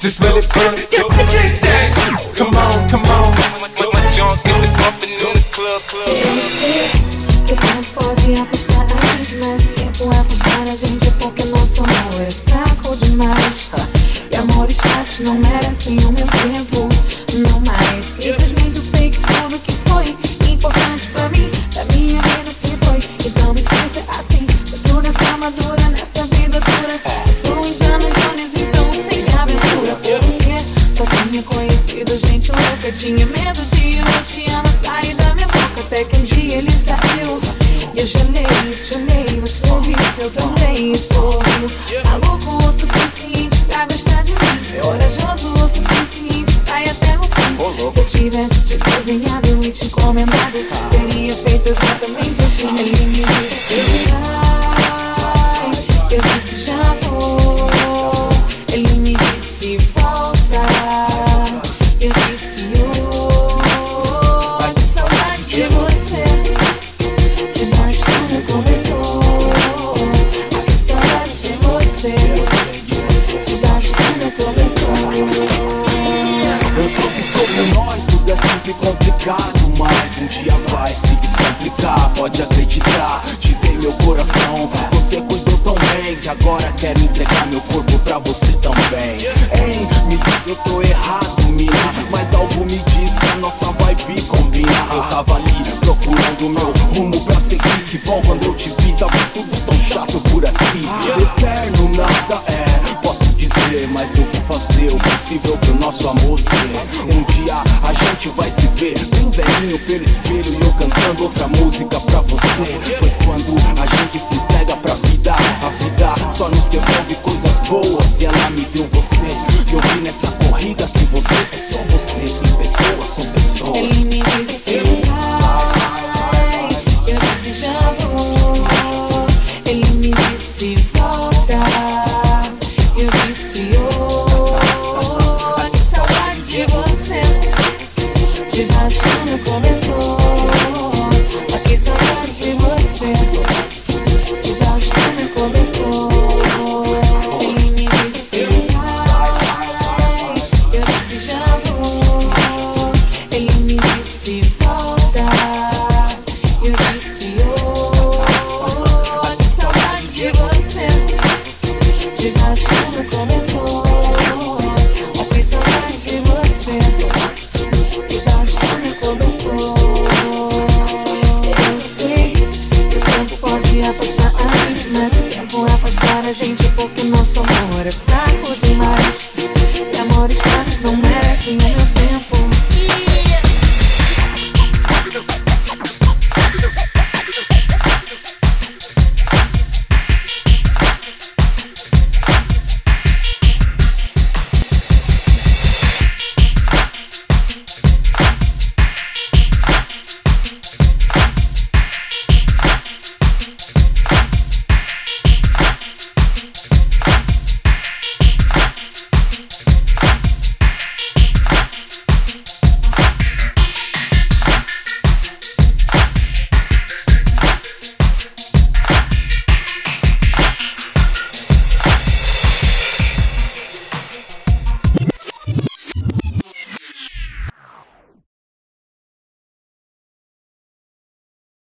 just let it burn. That. Come on, come on. Put my, junk in the pumping in the club, club. Louca, tinha medo de eu te amo sair da minha boca. Até que um dia ele saiu. E eu gelei, gelei, você disse, eu também sorriu. Maluco o suficiente pra gostar de mim. Corajoso o suficiente pra ir até o fim. Se eu tivesse te desenhado e te encomendado, teria feito exatamente assim. Complicado Mas um dia vai se descomplicar, pode acreditar Te dei meu coração, você cuidou tão bem Que agora quero entregar meu corpo pra você também. Ei, me diz eu tô errado, mina Mas algo me diz que a nossa vibe combina. Eu tava ali procurando meu rumo pra seguir. Que bom quando eu te vi, tava tudo tão chato por aqui. Eterno nada é, Mas eu vou fazer o possível pro nosso amor ser Um dia a gente vai se ver Bem velhinho pelo espelho e eu cantando outra música pra você Pois quando a gente se entrega pra vida A vida só nos devolve coisas boas E ela me deu você E eu vi nessa corrida que você é só você E pessoas são pessoas Ele me disse, vai. Eu vou. Ele me disse, volta. Eu disse, de você, de você.